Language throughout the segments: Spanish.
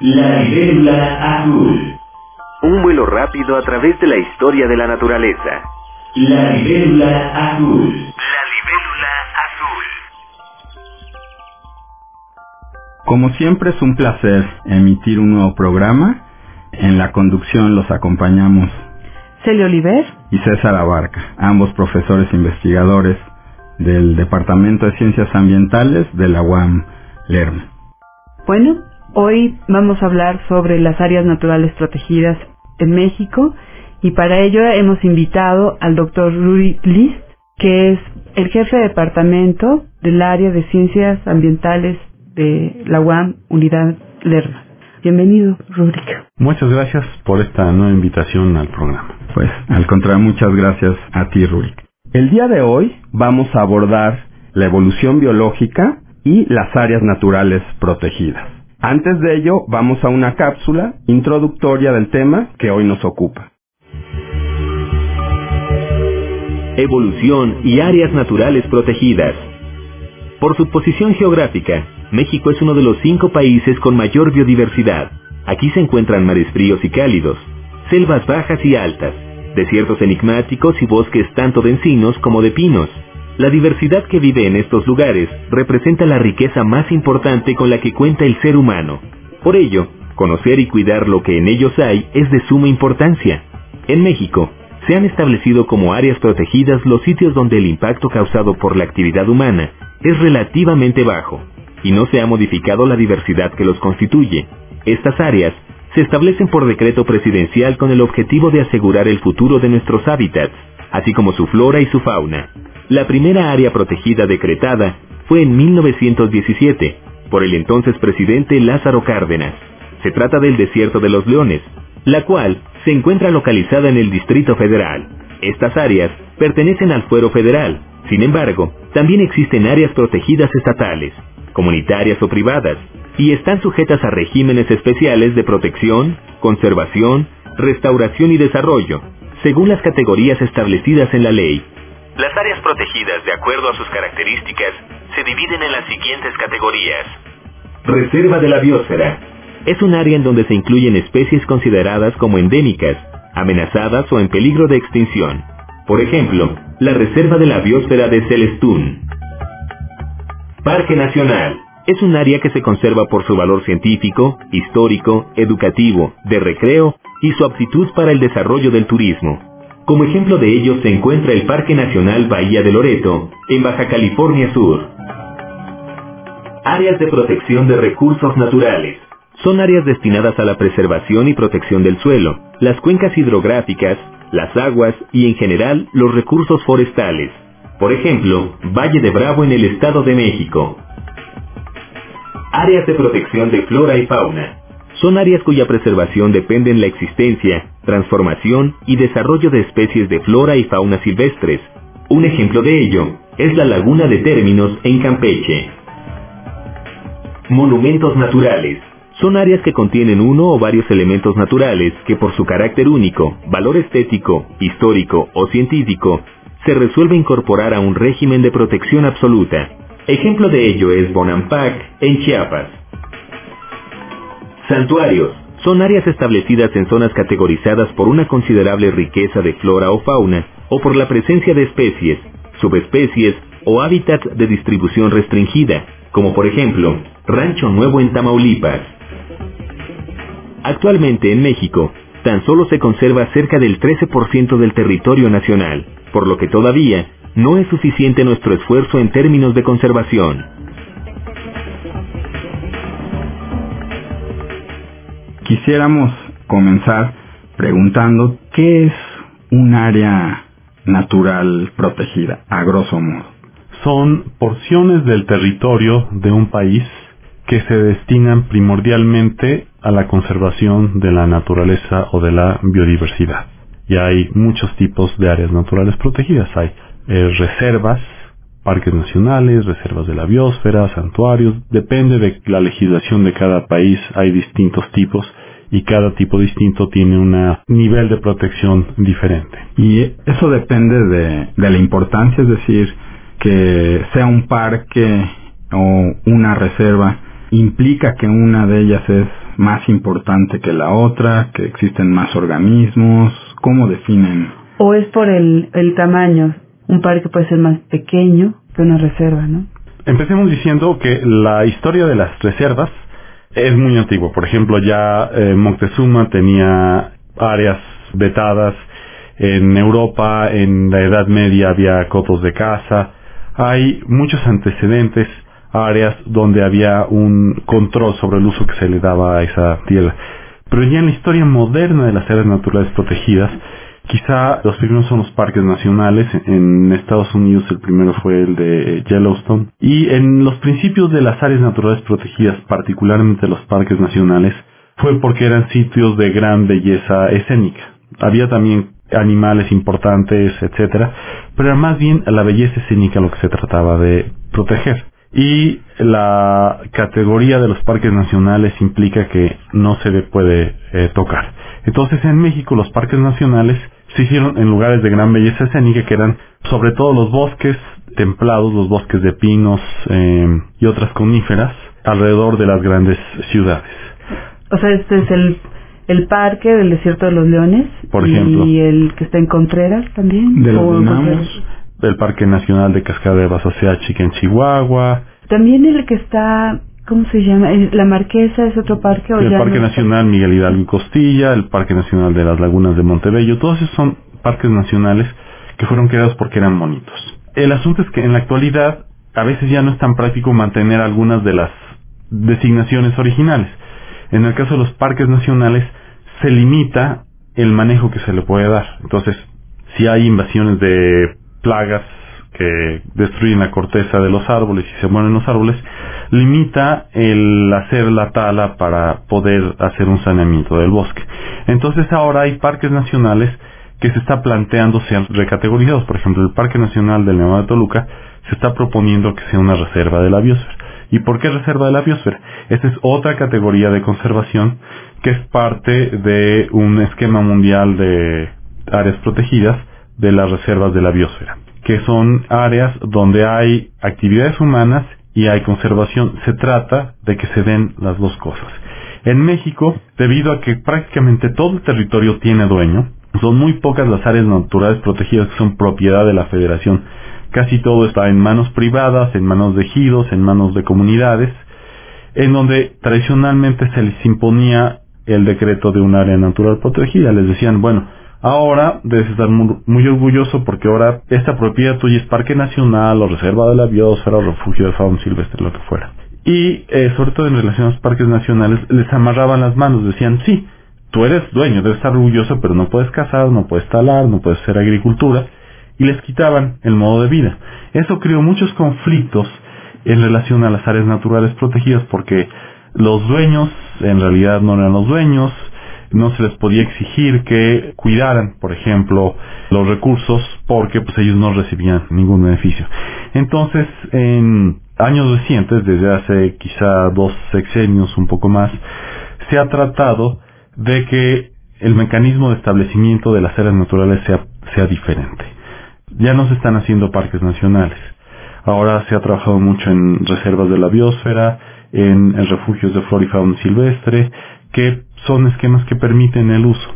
La libélula azul. Un vuelo rápido a través de la historia de la naturaleza. La libélula azul. La libélula azul. Como siempre es un placer emitir un nuevo programa. En la conducción los acompañamos Celio Oliver. y César Abarca, ambos profesores investigadores del Departamento de Ciencias Ambientales de la UAM Lerma. Bueno, hoy vamos a hablar sobre las áreas naturales protegidas en México y para ello hemos invitado al doctor Ruri List, que es el jefe de departamento del área de ciencias ambientales de la UAM Unidad Lerma. Bienvenido, Rurik. Muchas gracias por esta nueva invitación al programa. Pues, al contrario, muchas gracias a ti, Rurik. El día de hoy vamos a abordar la evolución biológica y las áreas naturales protegidas. Antes de ello, vamos a una cápsula introductoria del tema que hoy nos ocupa. Evolución y áreas naturales protegidas. Por su posición geográfica, México es uno de los cinco países con mayor biodiversidad. Aquí se encuentran mares fríos y cálidos, selvas bajas y altas, desiertos enigmáticos y bosques tanto de encinos como de pinos. La diversidad que vive en estos lugares representa la riqueza más importante con la que cuenta el ser humano. Por ello, conocer y cuidar lo que en ellos hay es de suma importancia. En México, se han establecido como áreas protegidas los sitios donde el impacto causado por la actividad humana es relativamente bajo y no se ha modificado la diversidad que los constituye. Estas áreas se establecen por decreto presidencial con el objetivo de asegurar el futuro de nuestros hábitats, así como su flora y su fauna. La primera área protegida decretada fue en 1917 por el entonces presidente Lázaro Cárdenas. Se trata del Desierto de los Leones, la cual se encuentra localizada en el Distrito Federal. Estas áreas pertenecen al fuero federal. Sin embargo, también existen áreas protegidas estatales, comunitarias o privadas, y están sujetas a regímenes especiales de protección, conservación, restauración y desarrollo, según las categorías establecidas en la ley. Las áreas protegidas, de acuerdo a sus características, se dividen en las siguientes categorías. Reserva de la biosfera. Es un área en donde se incluyen especies consideradas como endémicas, amenazadas o en peligro de extinción. Por ejemplo, la Reserva de la Biosfera de Celestún. Parque Nacional. Es un área que se conserva por su valor científico, histórico, educativo, de recreo y su aptitud para el desarrollo del turismo. Como ejemplo de ello se encuentra el Parque Nacional Bahía de Loreto, en Baja California Sur. Áreas de protección de recursos naturales. Son áreas destinadas a la preservación y protección del suelo, las cuencas hidrográficas, las aguas y en general los recursos forestales. Por ejemplo, Valle de Bravo en el Estado de México. Áreas de protección de flora y fauna. Son áreas cuya preservación depende en la existencia, transformación y desarrollo de especies de flora y fauna silvestres. Un ejemplo de ello es la Laguna de Términos en Campeche. Monumentos naturales. Son áreas que contienen uno o varios elementos naturales que por su carácter único, valor estético, histórico o científico, se resuelve incorporar a un régimen de protección absoluta. Ejemplo de ello es Bonampak en Chiapas. Santuarios. Son áreas establecidas en zonas categorizadas por una considerable riqueza de flora o fauna o por la presencia de especies, subespecies o hábitats de distribución restringida, como por ejemplo Rancho Nuevo en Tamaulipas. Actualmente en México, tan solo se conserva cerca del 13% del territorio nacional, por lo que todavía no es suficiente nuestro esfuerzo en términos de conservación. Quisiéramos comenzar preguntando qué es un área natural protegida, a grosso modo. Son porciones del territorio de un país que se destinan primordialmente a la conservación de la naturaleza o de la biodiversidad. Y hay muchos tipos de áreas naturales protegidas. Hay eh, reservas, parques nacionales, reservas de la biosfera, santuarios. Depende de la legislación de cada país. Hay distintos tipos y cada tipo distinto tiene un nivel de protección diferente. Y eso depende de, de la importancia, es decir, que sea un parque o una reserva implica que una de ellas es más importante que la otra, que existen más organismos, ¿cómo definen? O es por el, el tamaño, un parque puede ser más pequeño que una reserva, ¿no? Empecemos diciendo que la historia de las reservas es muy antigua. Por ejemplo, ya eh, Moctezuma tenía áreas vetadas en Europa, en la Edad Media había cotos de caza. Hay muchos antecedentes, áreas donde había un control sobre el uso que se le daba a esa tierra. Pero ya en la historia moderna de las áreas naturales protegidas, Quizá los primeros son los parques nacionales. En Estados Unidos el primero fue el de Yellowstone. Y en los principios de las áreas naturales protegidas, particularmente los parques nacionales, fue porque eran sitios de gran belleza escénica. Había también animales importantes, etcétera, pero era más bien la belleza escénica lo que se trataba de proteger. Y la categoría de los parques nacionales implica que no se le puede eh, tocar. Entonces en México los parques nacionales se hicieron en lugares de gran belleza escénica que eran sobre todo los bosques templados, los bosques de pinos eh, y otras coníferas alrededor de las grandes ciudades. O sea, este es el, el parque del desierto de los leones. Por ejemplo. Y el que está en Contreras también. De los Dinamos. El Parque Nacional de Cascada de Basaseachica en Chihuahua, También el que está, ¿cómo se llama? ¿Es- ¿La Marquesa es otro parque? o el ya Parque no? Nacional Miguel Hidalgo y Costilla, el Parque Nacional de las Lagunas de Montebello, todos esos son parques nacionales que fueron creados porque eran bonitos. El asunto es que en la actualidad a veces ya no es tan práctico mantener algunas de las designaciones originales. En el caso de los parques nacionales se limita el manejo que se le puede dar. Entonces, si hay invasiones de plagas que destruyen la corteza de los árboles y se mueren los árboles, limita el hacer la tala para poder hacer un saneamiento del bosque. Entonces ahora hay parques nacionales que se está planteando sean recategorizados. Por ejemplo, el Parque Nacional del Nevado de Toluca se está proponiendo que sea una reserva de la biosfera. ¿Y por qué reserva de la biosfera? Esta es otra categoría de conservación que es parte de un esquema mundial de áreas protegidas de las reservas de la biosfera, que son áreas donde hay actividades humanas y hay conservación. Se trata de que se den las dos cosas. En México, debido a que prácticamente todo el territorio tiene dueño, son muy pocas las áreas naturales protegidas que son propiedad de la federación. Casi todo está en manos privadas, en manos de ejidos, en manos de comunidades, en donde tradicionalmente se les imponía el decreto de un área natural protegida. Les decían, bueno, ahora debes estar muy, orgulloso porque ahora esta propiedad tuya es parque nacional o reserva de la biosfera o refugio de fauna silvestre, lo que fuera. Y eh, sobre todo en relación a los parques nacionales, les amarraban las manos, decían, sí, tú eres dueño, debes estar orgulloso, pero no puedes cazar, no puedes talar, no puedes hacer agricultura, y les quitaban el modo de vida. Eso creó muchos conflictos en relación a las áreas naturales protegidas porque los dueños en realidad no eran los dueños, no se les podía exigir que cuidaran, por ejemplo, los recursos porque pues ellos no recibían ningún beneficio. Entonces, en años recientes, desde hace quizá dos sexenios, un poco más, se ha tratado de que el mecanismo de establecimiento de las áreas naturales sea, sea diferente. Ya no se están haciendo parques nacionales. Ahora se ha trabajado mucho en reservas de la biosfera, en, en refugios de flora y fauna silvestre, que son esquemas que permiten el uso.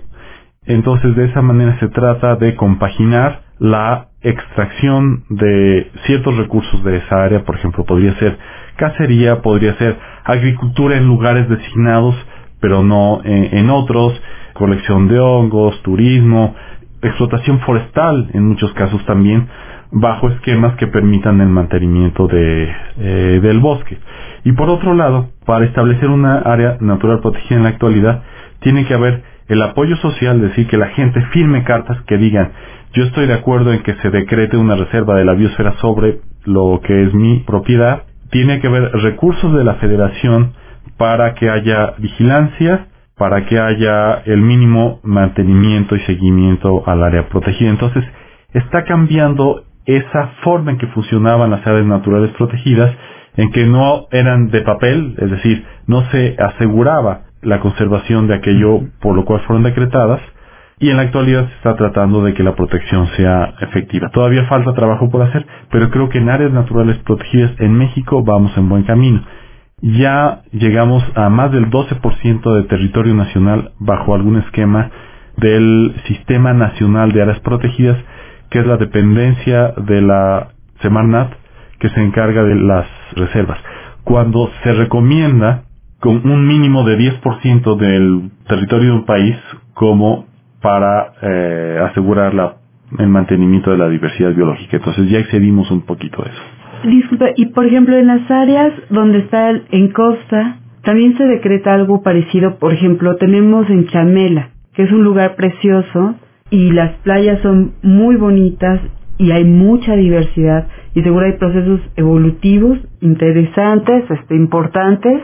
Entonces, de esa manera se trata de compaginar la extracción de ciertos recursos de esa área, por ejemplo, podría ser cacería, podría ser agricultura en lugares designados, pero no en otros, colección de hongos, turismo, explotación forestal en muchos casos también, bajo esquemas que permitan el mantenimiento de, eh, del bosque. Y por otro lado, para establecer una área natural protegida en la actualidad, tiene que haber el apoyo social, es decir, que la gente firme cartas que digan, yo estoy de acuerdo en que se decrete una reserva de la biosfera sobre lo que es mi propiedad, tiene que haber recursos de la federación para que haya vigilancia, para que haya el mínimo mantenimiento y seguimiento al área protegida. Entonces, está cambiando esa forma en que funcionaban las áreas naturales protegidas, en que no eran de papel, es decir, no se aseguraba la conservación de aquello por lo cual fueron decretadas, y en la actualidad se está tratando de que la protección sea efectiva. Todavía falta trabajo por hacer, pero creo que en áreas naturales protegidas en México vamos en buen camino. ya llegamos a más del 12% de territorio nacional bajo algún esquema del Sistema Nacional de Áreas Protegidas, que es la dependencia de la Semarnat que se encarga de las reservas. Cuando se recomienda con un mínimo de 10% del territorio de un país como para eh, asegurar la, el mantenimiento de la diversidad biológica. Entonces ya excedimos un poquito eso. Disculpa, y por ejemplo en las áreas donde está en costa, también se decreta algo parecido. Por ejemplo, tenemos en Chamela, que es un lugar precioso y las playas son muy bonitas y hay mucha diversidad y seguro hay procesos evolutivos interesantes, este, importantes,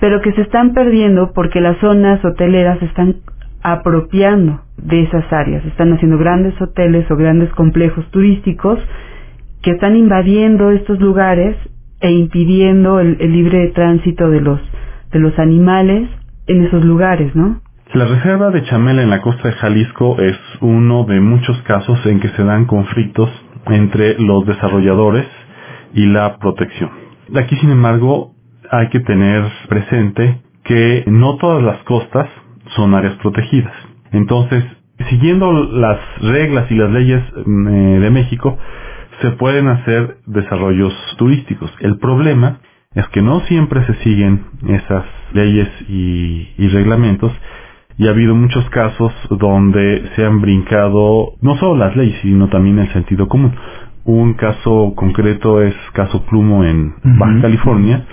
pero que se están perdiendo porque las zonas hoteleras están apropiando de esas áreas, están haciendo grandes hoteles o grandes complejos turísticos que están invadiendo estos lugares e impidiendo el, el libre tránsito de los de los animales en esos lugares, ¿no? La reserva de Chamela en la costa de Jalisco es uno de muchos casos en que se dan conflictos entre los desarrolladores y la protección. Aquí, sin embargo, hay que tener presente que no todas las costas son áreas protegidas. Entonces, siguiendo las reglas y las leyes mm, eh, de México, se pueden hacer desarrollos turísticos. El problema es que no siempre se siguen esas leyes y, y reglamentos y ha habido muchos casos donde se han brincado no solo las leyes, sino también el sentido común. Un caso concreto es caso Plumo en Baja California,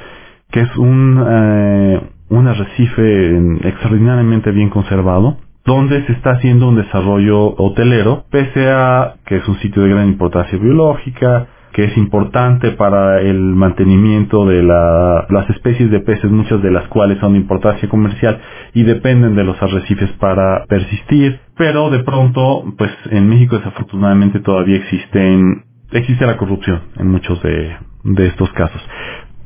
que es un, eh, un arrecife extraordinariamente bien conservado, donde se está haciendo un desarrollo hotelero, pese a que es un sitio de gran importancia biológica, que es importante para el mantenimiento de la, las especies de peces, muchas de las cuales son de importancia comercial y dependen de los arrecifes para persistir, pero de pronto, pues en México desafortunadamente todavía existen, existe la corrupción en muchos de, de estos casos.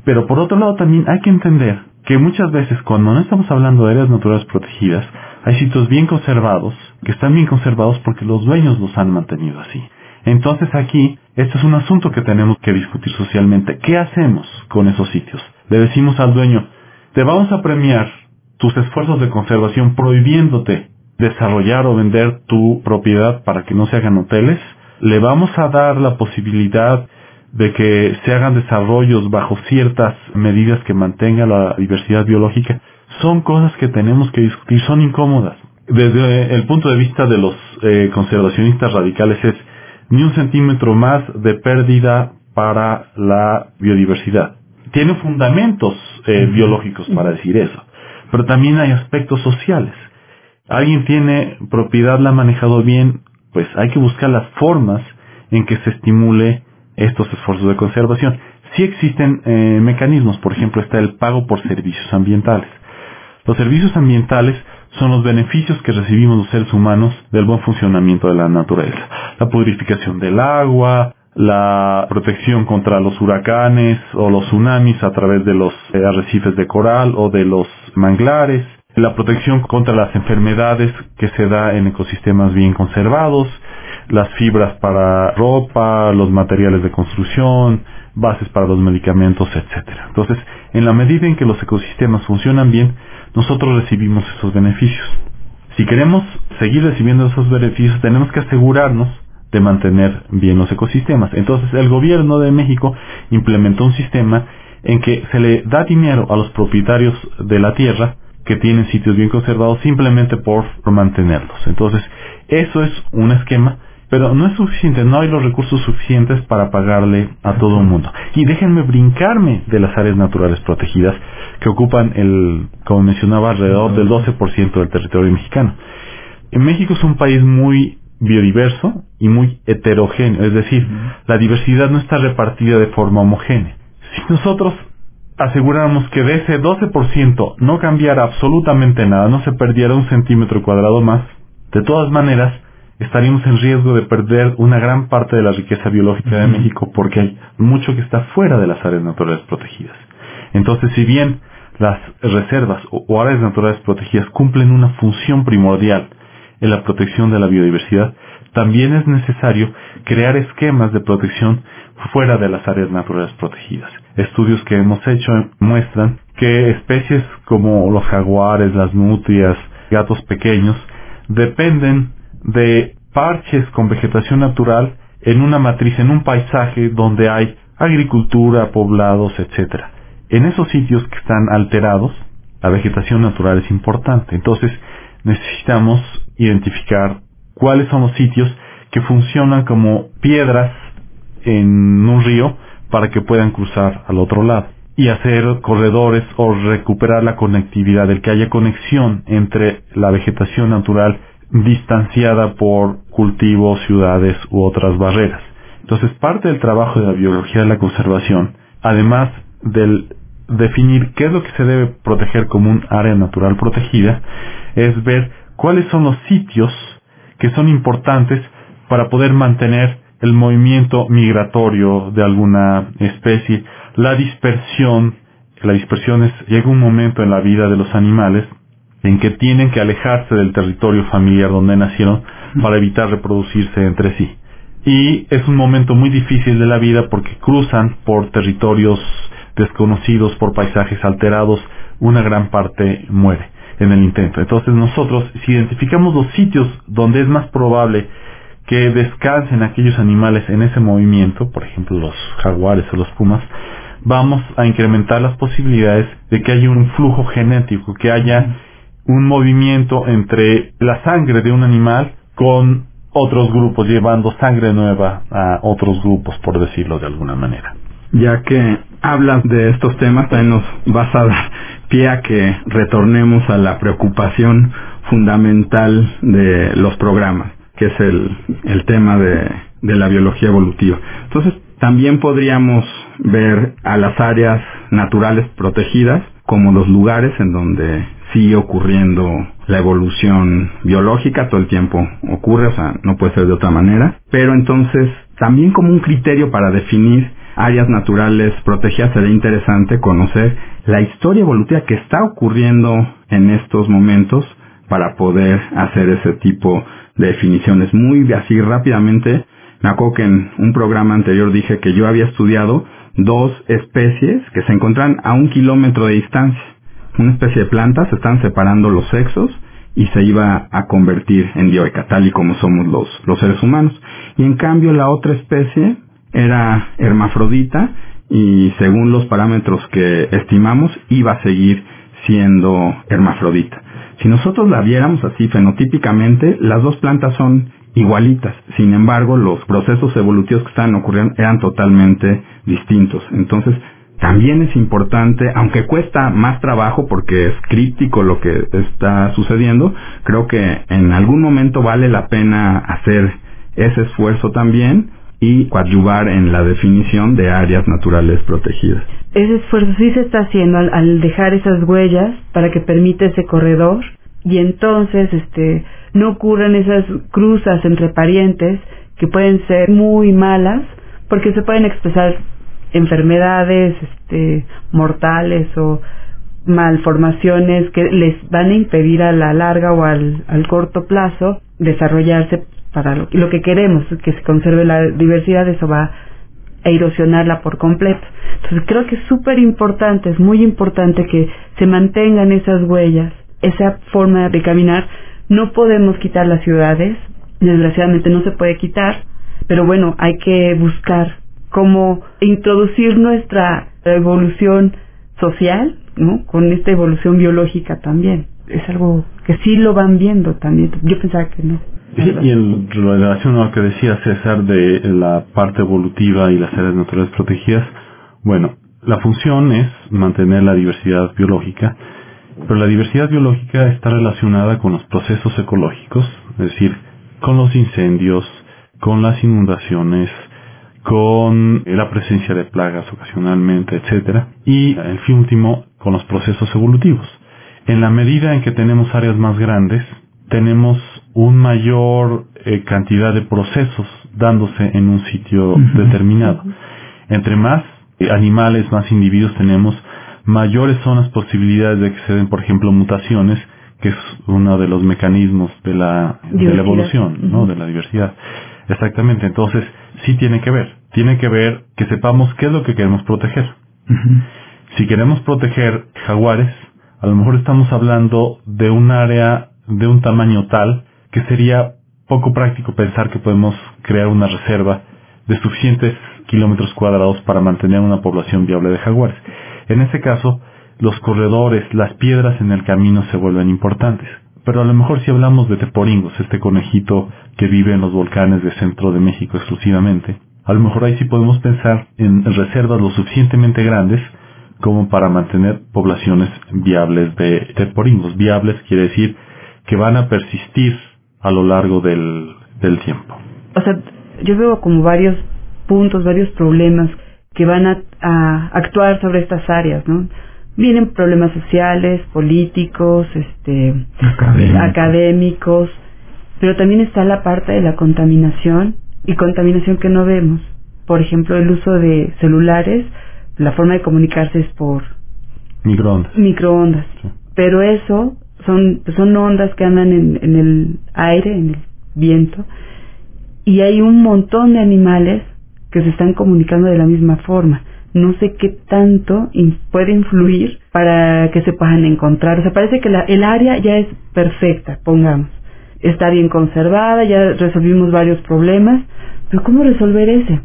Pero por otro lado también hay que entender que muchas veces cuando no estamos hablando de áreas naturales protegidas, hay sitios bien conservados, que están bien conservados porque los dueños los han mantenido así. Entonces aquí, este es un asunto que tenemos que discutir socialmente. ¿Qué hacemos con esos sitios? Le decimos al dueño, te vamos a premiar tus esfuerzos de conservación prohibiéndote desarrollar o vender tu propiedad para que no se hagan hoteles. Le vamos a dar la posibilidad de que se hagan desarrollos bajo ciertas medidas que mantengan la diversidad biológica. Son cosas que tenemos que discutir, son incómodas. Desde el punto de vista de los eh, conservacionistas radicales es ni un centímetro más de pérdida para la biodiversidad. Tiene fundamentos eh, biológicos para decir eso, pero también hay aspectos sociales. Alguien tiene propiedad, la ha manejado bien, pues hay que buscar las formas en que se estimule estos esfuerzos de conservación. Sí existen eh, mecanismos, por ejemplo está el pago por servicios ambientales. Los servicios ambientales son los beneficios que recibimos los seres humanos del buen funcionamiento de la naturaleza. La purificación del agua, la protección contra los huracanes o los tsunamis a través de los eh, arrecifes de coral o de los manglares, la protección contra las enfermedades que se da en ecosistemas bien conservados, las fibras para ropa, los materiales de construcción, bases para los medicamentos, etc. Entonces, en la medida en que los ecosistemas funcionan bien, nosotros recibimos esos beneficios. Si queremos seguir recibiendo esos beneficios, tenemos que asegurarnos de mantener bien los ecosistemas. Entonces, el gobierno de México implementó un sistema en que se le da dinero a los propietarios de la tierra que tienen sitios bien conservados simplemente por mantenerlos. Entonces, eso es un esquema pero no es suficiente, no hay los recursos suficientes para pagarle a todo el mundo. Y déjenme brincarme de las áreas naturales protegidas que ocupan el, como mencionaba, alrededor del 12% del territorio mexicano. En México es un país muy biodiverso y muy heterogéneo, es decir, la diversidad no está repartida de forma homogénea. Si nosotros aseguráramos que de ese 12% no cambiara absolutamente nada, no se perdiera un centímetro cuadrado más, de todas maneras, estaríamos en riesgo de perder una gran parte de la riqueza biológica de México porque hay mucho que está fuera de las áreas naturales protegidas. Entonces, si bien las reservas o áreas naturales protegidas cumplen una función primordial en la protección de la biodiversidad, también es necesario crear esquemas de protección fuera de las áreas naturales protegidas. Estudios que hemos hecho muestran que especies como los jaguares, las nutrias, gatos pequeños, dependen de parches con vegetación natural en una matriz, en un paisaje donde hay agricultura, poblados, etc. En esos sitios que están alterados, la vegetación natural es importante. Entonces, necesitamos identificar cuáles son los sitios que funcionan como piedras en un río para que puedan cruzar al otro lado y hacer corredores o recuperar la conectividad, el que haya conexión entre la vegetación natural distanciada por cultivos, ciudades u otras barreras. Entonces, parte del trabajo de la biología de la conservación, además del definir qué es lo que se debe proteger como un área natural protegida, es ver cuáles son los sitios que son importantes para poder mantener el movimiento migratorio de alguna especie, la dispersión, la dispersión es, llega un momento en la vida de los animales en que tienen que alejarse del territorio familiar donde nacieron para evitar reproducirse entre sí. Y es un momento muy difícil de la vida porque cruzan por territorios desconocidos, por paisajes alterados, una gran parte muere en el intento. Entonces nosotros, si identificamos los sitios donde es más probable que descansen aquellos animales en ese movimiento, por ejemplo los jaguares o los pumas, vamos a incrementar las posibilidades de que haya un flujo genético, que haya un movimiento entre la sangre de un animal con otros grupos, llevando sangre nueva a otros grupos, por decirlo de alguna manera. Ya que hablas de estos temas, también nos vas a dar pie a que retornemos a la preocupación fundamental de los programas, que es el, el tema de, de la biología evolutiva. Entonces, también podríamos ver a las áreas naturales protegidas como los lugares en donde sigue ocurriendo la evolución biológica, todo el tiempo ocurre, o sea, no puede ser de otra manera, pero entonces también como un criterio para definir áreas naturales protegidas sería interesante conocer la historia evolutiva que está ocurriendo en estos momentos para poder hacer ese tipo de definiciones. Muy así rápidamente, me acuerdo que en un programa anterior dije que yo había estudiado dos especies que se encuentran a un kilómetro de distancia una especie de plantas, se están separando los sexos y se iba a convertir en dioica, tal y como somos los, los seres humanos. Y en cambio la otra especie era hermafrodita y según los parámetros que estimamos iba a seguir siendo hermafrodita. Si nosotros la viéramos así fenotípicamente, las dos plantas son igualitas. Sin embargo, los procesos evolutivos que estaban ocurriendo eran totalmente distintos. Entonces, también es importante, aunque cuesta más trabajo porque es crítico lo que está sucediendo, creo que en algún momento vale la pena hacer ese esfuerzo también y coadyuvar en la definición de áreas naturales protegidas. Ese esfuerzo sí se está haciendo al, dejar esas huellas para que permita ese corredor y entonces este no ocurran esas cruzas entre parientes que pueden ser muy malas porque se pueden expresar enfermedades este, mortales o malformaciones que les van a impedir a la larga o al, corto plazo desarrollarse para lo, lo, que queremos, que se conserve la diversidad, eso va a erosionarla por completo. Entonces creo que es súper importante, es muy importante que se mantengan esas huellas, esa forma de caminar. No podemos quitar las ciudades, desgraciadamente no se puede quitar, pero bueno, hay que buscar cómo introducir nuestra evolución social, ¿no? Con esta evolución biológica también. Es algo que sí lo van viendo también. Yo pensaba que no. y en relación a lo que decía César de la parte evolutiva y las áreas naturales protegidas, bueno, la función es mantener la diversidad biológica, pero la diversidad biológica está relacionada con los procesos ecológicos, es decir, con los incendios, con las inundaciones, con la presencia de plagas ocasionalmente, etcétera, y el fin último con los procesos evolutivos. En la medida en que tenemos áreas más grandes, tenemos una mayor eh, cantidad de procesos dándose en un sitio determinado. Entre más eh, animales, más individuos tenemos, mayores son las posibilidades de que se den, por ejemplo, mutaciones que es uno de los mecanismos de la, de la evolución, ¿no? De la diversidad. Exactamente. Entonces, sí tiene que ver. Tiene que ver que sepamos qué es lo que queremos proteger. Si queremos proteger jaguares, a lo mejor estamos hablando de un área de un tamaño tal que sería poco práctico pensar que podemos crear una reserva de suficientes kilómetros cuadrados para mantener una población viable de jaguares. En ese caso, los corredores, las piedras en el camino se vuelven importantes. Pero a lo mejor si hablamos de teporingos, este conejito que vive en los volcanes del centro de México exclusivamente, a lo mejor ahí sí podemos pensar en reservas lo suficientemente grandes como para mantener poblaciones viables de teporingos. Viables quiere decir que van a persistir a lo largo del, del tiempo. O sea, yo veo como varios puntos, varios problemas que van a, a actuar sobre estas áreas, ¿no? Vienen problemas sociales, políticos, este, Académicos. académicos, pero también está la parte de la contaminación y contaminación que no vemos. Por ejemplo, el uso de celulares, la forma de comunicarse es por Microondas. microondas. Sí. Pero eso son, son ondas que andan en, en el aire, en el viento, y hay un montón de animales que se están comunicando de la misma forma. No sé qué tanto puede influir para que se puedan encontrar. O sea, parece que la- el área ya es perfecta, pongamos. Está bien conservada, ya resolvimos varios problemas, pero ¿cómo resolver ese?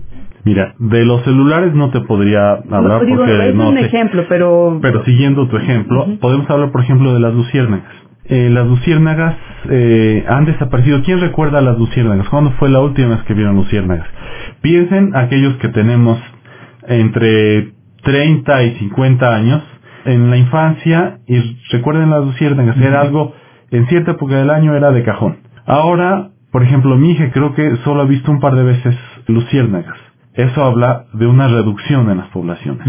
Mira, de los celulares no te podría hablar Digo, porque es no un sé. ejemplo, pero... Pero siguiendo tu ejemplo, podemos hablar, por ejemplo, de las luciérnagas. Eh, las luciérnagas eh, han desaparecido. ¿Quién recuerda las luciérnagas? ¿Cuándo fue la última vez que vieron luciérnagas? Piensen aquellos que tenemos entre 30 y 50 años en la infancia y recuerden las luciérnagas. Era algo, en cierta época del año era de cajón. Ahora, por ejemplo, mi hija creo que solo ha visto un par de veces luciérnagas. Eso habla de una reducción en las poblaciones.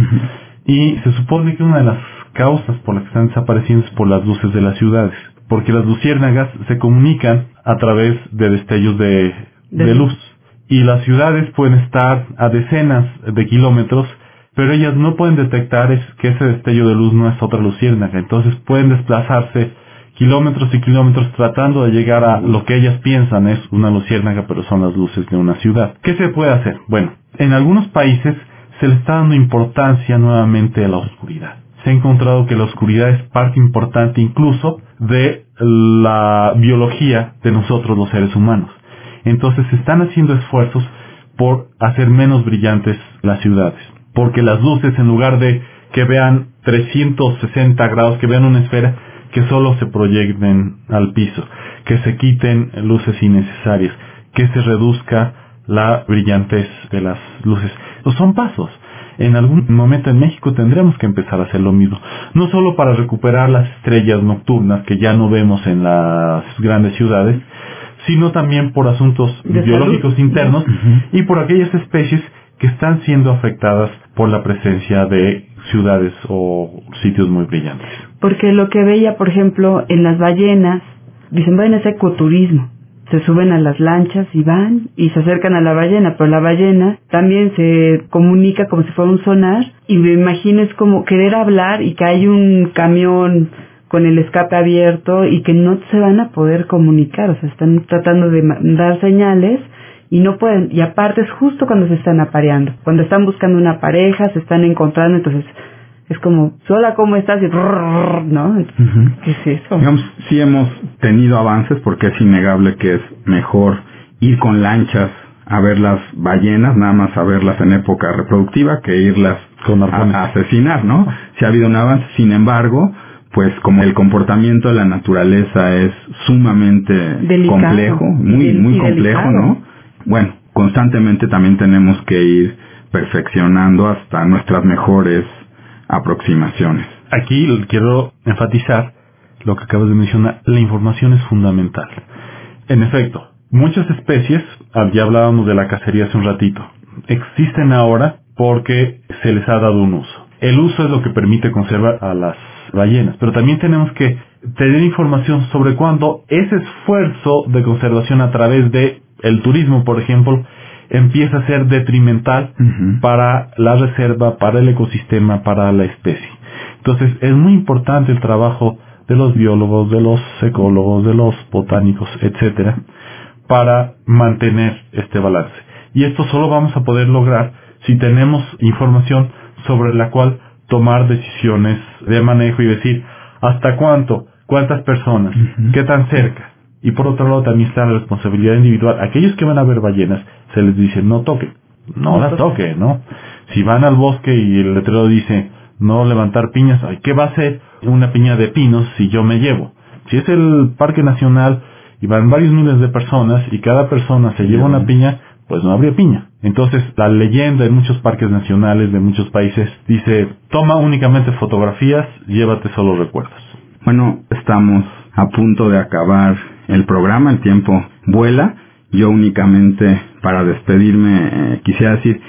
Y se supone que una de las causas por las que están desapareciendo es por las luces de las ciudades. Porque las luciérnagas se comunican a través de destellos de, De de luz. Y las ciudades pueden estar a decenas de kilómetros, pero ellas no pueden detectar que ese destello de luz no es otra luciérnaga. Entonces pueden desplazarse kilómetros y kilómetros tratando de llegar a lo que ellas piensan es una luciérnaga, pero son las luces de una ciudad. ¿Qué se puede hacer? Bueno, en algunos países se le está dando importancia nuevamente a la oscuridad. Se ha encontrado que la oscuridad es parte importante incluso de la biología de nosotros los seres humanos. Entonces se están haciendo esfuerzos por hacer menos brillantes las ciudades. Porque las luces, en lugar de que vean 360 grados, que vean una esfera, que solo se proyecten al piso, que se quiten luces innecesarias, que se reduzca la brillantez de las luces. Son pasos. En algún momento en México tendremos que empezar a hacer lo mismo. No solo para recuperar las estrellas nocturnas que ya no vemos en las grandes ciudades, sino también por asuntos De biológicos salud. internos y por aquellas especies que están siendo afectadas por la presencia de ciudades o sitios muy brillantes. Porque lo que veía, por ejemplo, en las ballenas, dicen, bueno, es ecoturismo. Se suben a las lanchas y van y se acercan a la ballena, pero la ballena también se comunica como si fuera un sonar y me imagino es como querer hablar y que hay un camión con el escape abierto y que no se van a poder comunicar, o sea, están tratando de dar señales y no pueden, y aparte es justo cuando se están apareando, cuando están buscando una pareja, se están encontrando, entonces es como, sola, ¿cómo estás? Y ¿no? ¿Qué es eso? Digamos, sí hemos tenido avances porque es innegable que es mejor ir con lanchas a ver las ballenas, nada más a verlas en época reproductiva, que irlas Con a, asesinar, ¿no? Sí ha habido un avance, sin embargo, pues como el comportamiento de la naturaleza es sumamente Delicado. complejo, muy, Y- muy y complejo, delicado. ¿no? Bueno, constantemente también tenemos que ir perfeccionando hasta nuestras mejores aproximaciones. Aquí quiero enfatizar lo que acabas de mencionar, la información es fundamental. En efecto, muchas especies, ah, ya hablábamos de la cacería hace un ratito, existen ahora porque se les ha dado un uso. El uso es lo que permite conservar a las ballenas, pero también tenemos que tener información sobre cuándo ese esfuerzo de conservación a través de el turismo, por ejemplo, empieza a ser detrimental para la reserva, para el ecosistema, para la especie. Entonces es muy importante el trabajo de los biólogos, de los ecólogos, de los botánicos, etcétera, para mantener este balance. Y esto solo vamos a poder lograr si tenemos información sobre la cual tomar decisiones de manejo y decir hasta cuánto, cuántas personas, qué tan cerca. Y por otro lado también está la responsabilidad individual. Aquellos que van a ver ballenas se les dice no toque, no las toque, ¿no? Si van al bosque y el letrero dice no levantar piñas, ¿qué va a hacer una piña de pinos si yo me llevo? Si es el parque nacional y van varios miles de personas y cada persona se lleva una piña, pues no habría piña. Entonces, la leyenda en muchos parques nacionales de muchos países dice, toma únicamente fotografías, llévate solo recuerdos. Bueno, estamos a punto de acabar el programa, el tiempo vuela. Yo únicamente, para despedirme, eh, quisiera decir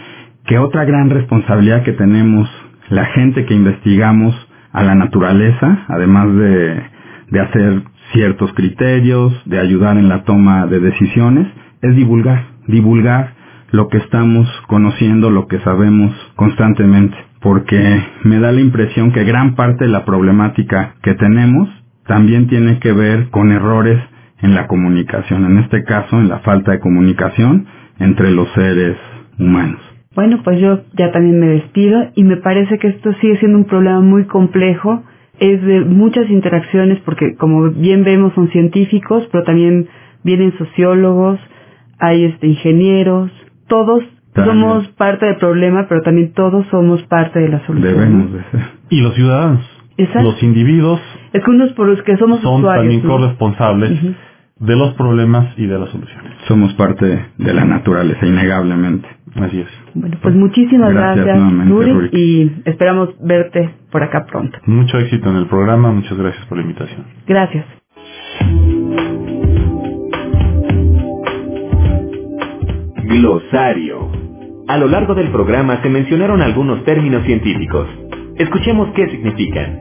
que otra gran responsabilidad que tenemos la gente que investigamos a la naturaleza, además de, de hacer ciertos criterios, de ayudar en la toma de decisiones, es divulgar, divulgar lo que estamos conociendo, lo que sabemos constantemente, porque me da la impresión que gran parte de la problemática que tenemos también tiene que ver con errores en la comunicación, en este caso en la falta de comunicación entre los seres humanos. Bueno, pues yo ya también me despido y me parece que esto sigue siendo un problema muy complejo, es de muchas interacciones porque como bien vemos son científicos, pero también vienen sociólogos, hay este ingenieros, todos somos parte del problema, pero también todos somos parte de la solución. Debemos de ser. Y los ciudadanos, Exacto. los individuos Es que unos por los que somos son usuarios. también ¿no? corresponsables de los problemas y de las soluciones. Somos parte de la naturaleza, innegablemente. Así es. Bueno, pues muchísimas Gracias gracias, Rurik. y esperamos verte por acá pronto. Mucho éxito en el programa, muchas gracias por la invitación. Gracias. Glosario. A lo largo del programa se mencionaron algunos términos científicos. Escuchemos qué significan.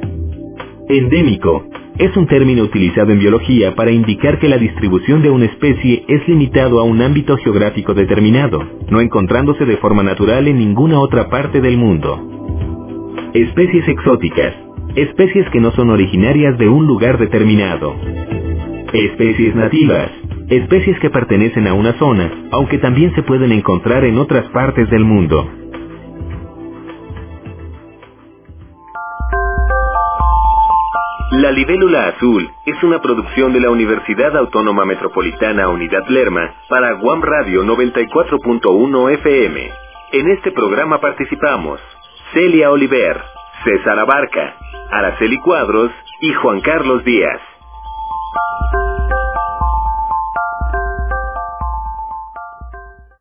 Endémico es un término utilizado en biología para indicar que la distribución de una especie es limitado a un ámbito geográfico determinado, no encontrándose de forma natural en ninguna otra parte del mundo. Especies exóticas, especies que no son originarias de un lugar determinado. Especies nativas, especies que pertenecen a una zona, aunque también se pueden encontrar en otras partes del mundo. La libélula azul es una producción de la Universidad Autónoma Metropolitana Unidad Lerma para Guam Radio 94.1 FM. En este programa participamos Celia Oliver, César Abarca, Araceli Cuadros y Juan Carlos Díaz.